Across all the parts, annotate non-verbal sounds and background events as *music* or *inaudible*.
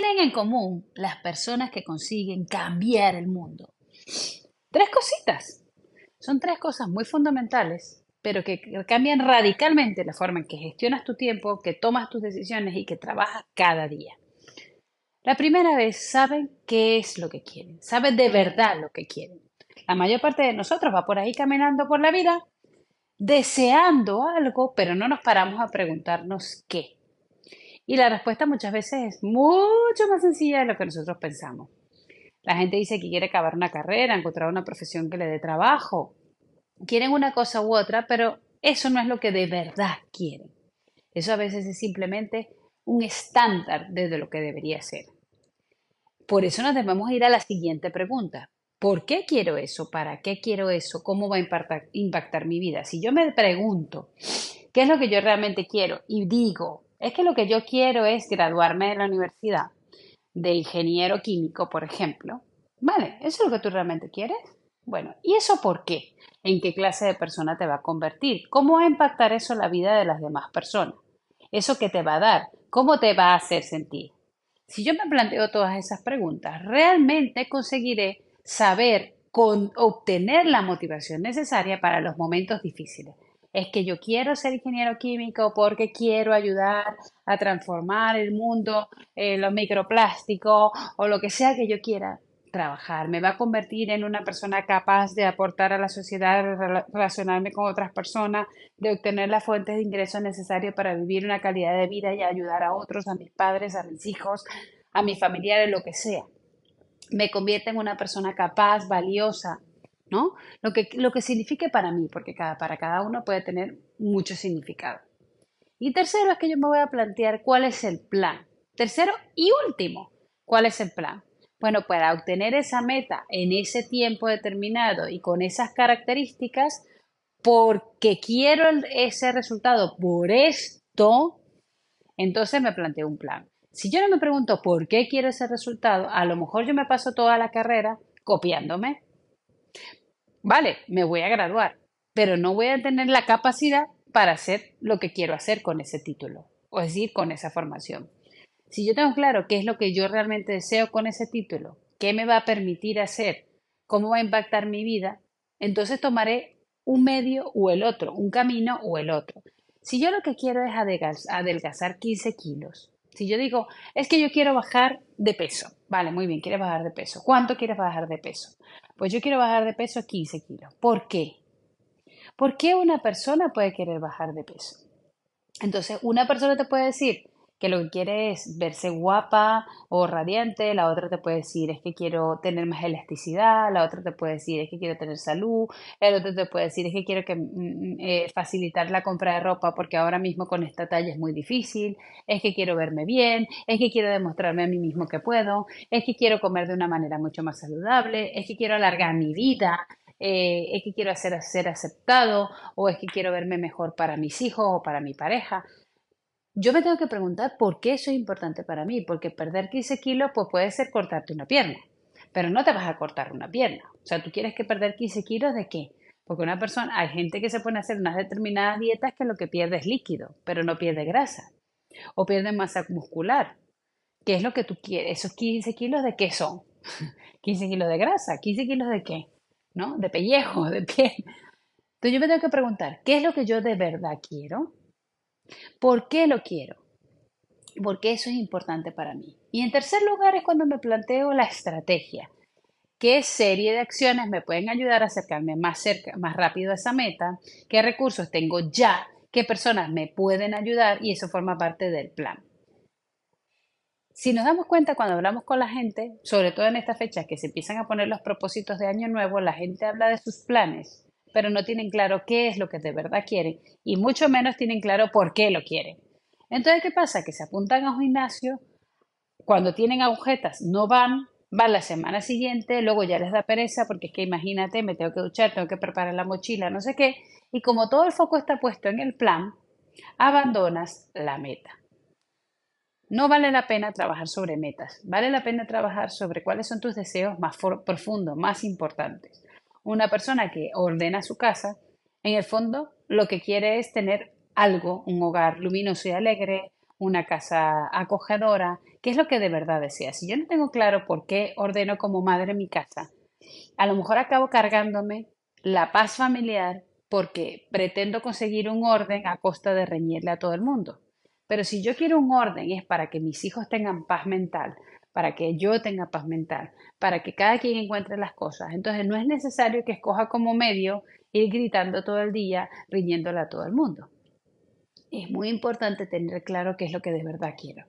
Tienen en común las personas que consiguen cambiar el mundo? Tres cositas. Son tres cosas muy fundamentales, pero que cambian radicalmente la forma en que gestionas tu tiempo, que tomas tus decisiones y que trabajas cada día. La primera vez saben qué es lo que quieren, saben de verdad lo que quieren. La mayor parte de nosotros va por ahí caminando por la vida deseando algo, pero no nos paramos a preguntarnos qué. Y la respuesta muchas veces es mucho más sencilla de lo que nosotros pensamos. La gente dice que quiere acabar una carrera, encontrar una profesión que le dé trabajo. Quieren una cosa u otra, pero eso no es lo que de verdad quieren. Eso a veces es simplemente un estándar desde lo que debería ser. Por eso nos debemos ir a la siguiente pregunta. ¿Por qué quiero eso? ¿Para qué quiero eso? ¿Cómo va a impactar, impactar mi vida? Si yo me pregunto qué es lo que yo realmente quiero y digo, es que lo que yo quiero es graduarme de la universidad de ingeniero químico, por ejemplo. Vale, ¿eso es lo que tú realmente quieres? Bueno, ¿y eso por qué? ¿En qué clase de persona te va a convertir? ¿Cómo va a impactar eso la vida de las demás personas? ¿Eso qué te va a dar? ¿Cómo te va a hacer sentir? Si yo me planteo todas esas preguntas, realmente conseguiré saber con obtener la motivación necesaria para los momentos difíciles es que yo quiero ser ingeniero químico porque quiero ayudar a transformar el mundo, eh, los microplásticos o lo que sea que yo quiera trabajar. Me va a convertir en una persona capaz de aportar a la sociedad, relacionarme con otras personas, de obtener las fuentes de ingresos necesarias para vivir una calidad de vida y ayudar a otros, a mis padres, a mis hijos, a mis familiares, lo que sea. Me convierte en una persona capaz, valiosa, ¿no? Lo que, lo que signifique para mí, porque cada, para cada uno puede tener mucho significado. Y tercero es que yo me voy a plantear cuál es el plan. Tercero y último, ¿cuál es el plan? Bueno, para obtener esa meta en ese tiempo determinado y con esas características, porque quiero ese resultado por esto, entonces me planteo un plan. Si yo no me pregunto por qué quiero ese resultado, a lo mejor yo me paso toda la carrera copiándome, vale, me voy a graduar, pero no voy a tener la capacidad para hacer lo que quiero hacer con ese título, o es decir, con esa formación. Si yo tengo claro qué es lo que yo realmente deseo con ese título, qué me va a permitir hacer, cómo va a impactar mi vida, entonces tomaré un medio o el otro, un camino o el otro. Si yo lo que quiero es adelgazar 15 kilos, si yo digo, es que yo quiero bajar de peso, vale, muy bien, quieres bajar de peso. ¿Cuánto quieres bajar de peso? Pues yo quiero bajar de peso 15 kilos. ¿Por qué? ¿Por qué una persona puede querer bajar de peso? Entonces, una persona te puede decir, que lo que quiere es verse guapa o radiante, la otra te puede decir es que quiero tener más elasticidad, la otra te puede decir es que quiero tener salud, el otro te puede decir es que quiero que, mm, mm, eh, facilitar la compra de ropa porque ahora mismo con esta talla es muy difícil, es que quiero verme bien, es que quiero demostrarme a mí mismo que puedo, es que quiero comer de una manera mucho más saludable, es que quiero alargar mi vida, eh, es que quiero hacer ser aceptado o es que quiero verme mejor para mis hijos o para mi pareja yo me tengo que preguntar por qué eso es importante para mí, porque perder 15 kilos pues puede ser cortarte una pierna, pero no te vas a cortar una pierna. O sea, tú quieres que perder 15 kilos de qué? Porque una persona, hay gente que se pone a hacer unas determinadas dietas que lo que pierde es líquido, pero no pierde grasa. O pierde masa muscular. ¿Qué es lo que tú quieres? ¿Esos 15 kilos de qué son? *laughs* 15 kilos de grasa, 15 kilos de qué? ¿No? De pellejo, *laughs* de piel. Entonces yo me tengo que preguntar, ¿qué es lo que yo de verdad quiero? ¿Por qué lo quiero? Porque eso es importante para mí. Y en tercer lugar es cuando me planteo la estrategia. ¿Qué serie de acciones me pueden ayudar a acercarme más, cerca, más rápido a esa meta? ¿Qué recursos tengo ya? ¿Qué personas me pueden ayudar? Y eso forma parte del plan. Si nos damos cuenta cuando hablamos con la gente, sobre todo en estas fechas que se empiezan a poner los propósitos de año nuevo, la gente habla de sus planes, pero no tienen claro qué es lo que de verdad quieren y mucho menos tienen claro por qué lo quieren. Entonces, ¿qué pasa? Que se apuntan a un gimnasio, cuando tienen agujetas no van, van la semana siguiente, luego ya les da pereza porque es que imagínate, me tengo que duchar, tengo que preparar la mochila, no sé qué, y como todo el foco está puesto en el plan, abandonas la meta. No vale la pena trabajar sobre metas, vale la pena trabajar sobre cuáles son tus deseos más profundos, más importantes. Una persona que ordena su casa, en el fondo lo que quiere es tener algo, un hogar luminoso y alegre, una casa acogedora, ¿qué es lo que de verdad desea? Si yo no tengo claro por qué ordeno como madre mi casa, a lo mejor acabo cargándome la paz familiar porque pretendo conseguir un orden a costa de reñirle a todo el mundo. Pero si yo quiero un orden es para que mis hijos tengan paz mental, para que yo tenga paz mental, para que cada quien encuentre las cosas. Entonces no es necesario que escoja como medio ir gritando todo el día, riñéndole a todo el mundo. Es muy importante tener claro qué es lo que de verdad quiero.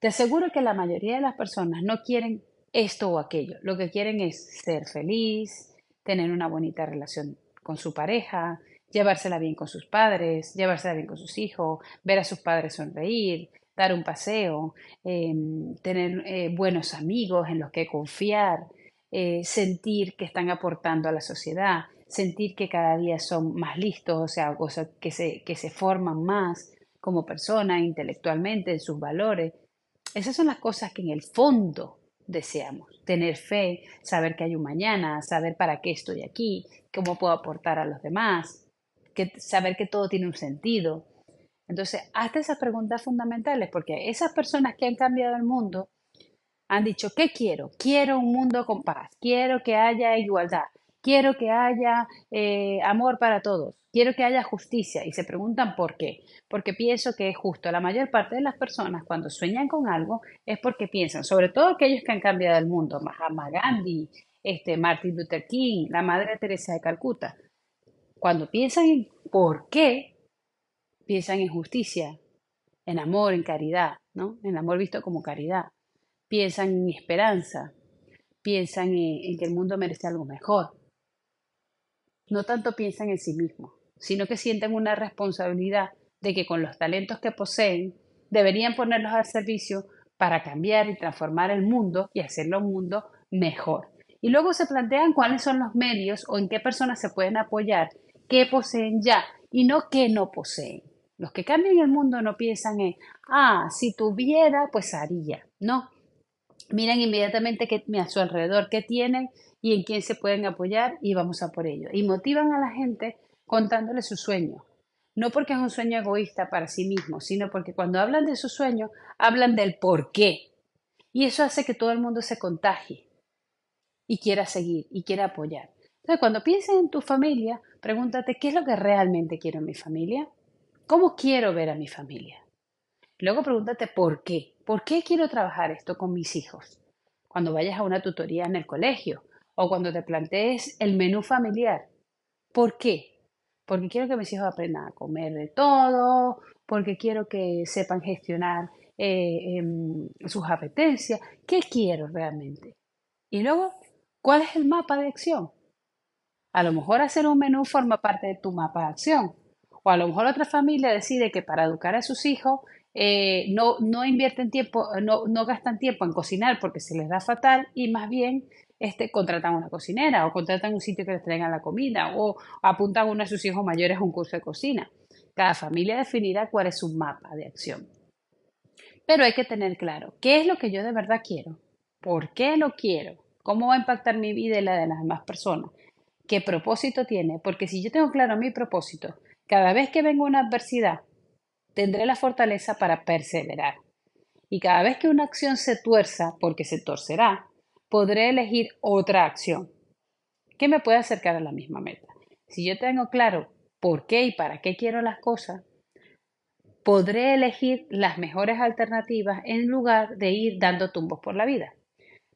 Te aseguro que la mayoría de las personas no quieren esto o aquello. Lo que quieren es ser feliz, tener una bonita relación con su pareja, llevársela bien con sus padres, llevársela bien con sus hijos, ver a sus padres sonreír, dar un paseo, em, tener eh, buenos amigos en los que confiar, eh, sentir que están aportando a la sociedad, sentir que cada día son más listos, o sea, que, se, que se forman más como personas intelectualmente en sus valores. Esas son las cosas que en el fondo deseamos. Tener fe, saber que hay un mañana, saber para qué estoy aquí, cómo puedo aportar a los demás, que, saber que todo tiene un sentido. Entonces, hazte esas preguntas fundamentales porque esas personas que han cambiado el mundo han dicho, ¿qué quiero? Quiero un mundo con paz, quiero que haya igualdad, quiero que haya eh, amor para todos, quiero que haya justicia. Y se preguntan por qué. Porque pienso que es justo. La mayor parte de las personas cuando sueñan con algo es porque piensan, sobre todo aquellos que han cambiado el mundo, Mahatma Gandhi, este, Martin Luther King, la Madre Teresa de Calcuta. Cuando piensan en por qué, piensan en justicia, en amor, en caridad, ¿no? En amor visto como caridad. Piensan en esperanza, piensan en que el mundo merece algo mejor no tanto piensan en sí mismos, sino que sienten una responsabilidad de que con los talentos que poseen deberían ponerlos al servicio para cambiar y transformar el mundo y hacerlo un mundo mejor. Y luego se plantean cuáles son los medios o en qué personas se pueden apoyar, qué poseen ya y no qué no poseen. Los que cambian el mundo no piensan en, ah, si tuviera, pues haría. No. Miran inmediatamente qué a su alrededor qué tienen y en quién se pueden apoyar y vamos a por ello. Y motivan a la gente contándole su sueño. No porque es un sueño egoísta para sí mismo, sino porque cuando hablan de su sueño, hablan del por qué. Y eso hace que todo el mundo se contagie y quiera seguir y quiera apoyar. Entonces, cuando pienses en tu familia, pregúntate qué es lo que realmente quiero en mi familia. ¿Cómo quiero ver a mi familia? Luego pregúntate por qué. ¿Por qué quiero trabajar esto con mis hijos? Cuando vayas a una tutoría en el colegio, o cuando te plantees el menú familiar. ¿Por qué? Porque quiero que mis hijos aprendan a comer de todo, porque quiero que sepan gestionar eh, em, sus apetencias. ¿Qué quiero realmente? Y luego, ¿cuál es el mapa de acción? A lo mejor hacer un menú forma parte de tu mapa de acción. O a lo mejor otra familia decide que para educar a sus hijos eh, no, no invierten tiempo, no, no gastan tiempo en cocinar porque se les da fatal y más bien este, contratan una cocinera o contratan un sitio que les traiga la comida o apuntan uno de sus hijos mayores a un curso de cocina. Cada familia definirá cuál es su mapa de acción. Pero hay que tener claro qué es lo que yo de verdad quiero, por qué lo quiero, cómo va a impactar mi vida y la de las demás personas, qué propósito tiene, porque si yo tengo claro mi propósito, cada vez que venga una adversidad, tendré la fortaleza para perseverar. Y cada vez que una acción se tuerza, porque se torcerá, podré elegir otra acción que me pueda acercar a la misma meta. Si yo tengo claro por qué y para qué quiero las cosas, podré elegir las mejores alternativas en lugar de ir dando tumbos por la vida.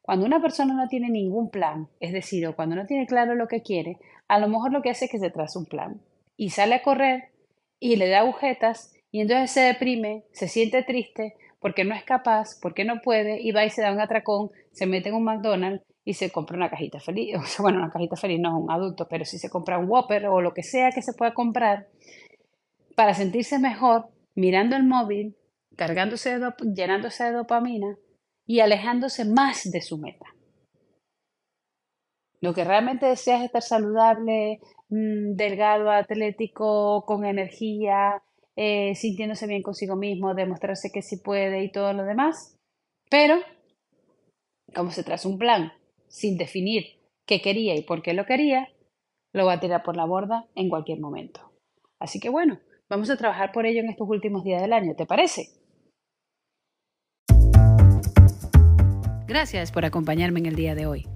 Cuando una persona no tiene ningún plan, es decir, cuando no tiene claro lo que quiere, a lo mejor lo que hace es que se traza un plan y sale a correr y le da agujetas y entonces se deprime, se siente triste porque no es capaz, porque no puede, y va y se da un atracón, se mete en un McDonald's y se compra una cajita feliz. *laughs* bueno, una cajita feliz no es un adulto, pero si se compra un Whopper o lo que sea que se pueda comprar para sentirse mejor, mirando el móvil, cargándose llenándose de dopamina y alejándose más de su meta. Lo que realmente deseas es estar saludable, mm, delgado, atlético, con energía, eh, sintiéndose bien consigo mismo, demostrarse que sí puede y todo lo demás. Pero, como se traza un plan sin definir qué quería y por qué lo quería, lo va a tirar por la borda en cualquier momento. Así que bueno, vamos a trabajar por ello en estos últimos días del año, ¿te parece? Gracias por acompañarme en el día de hoy.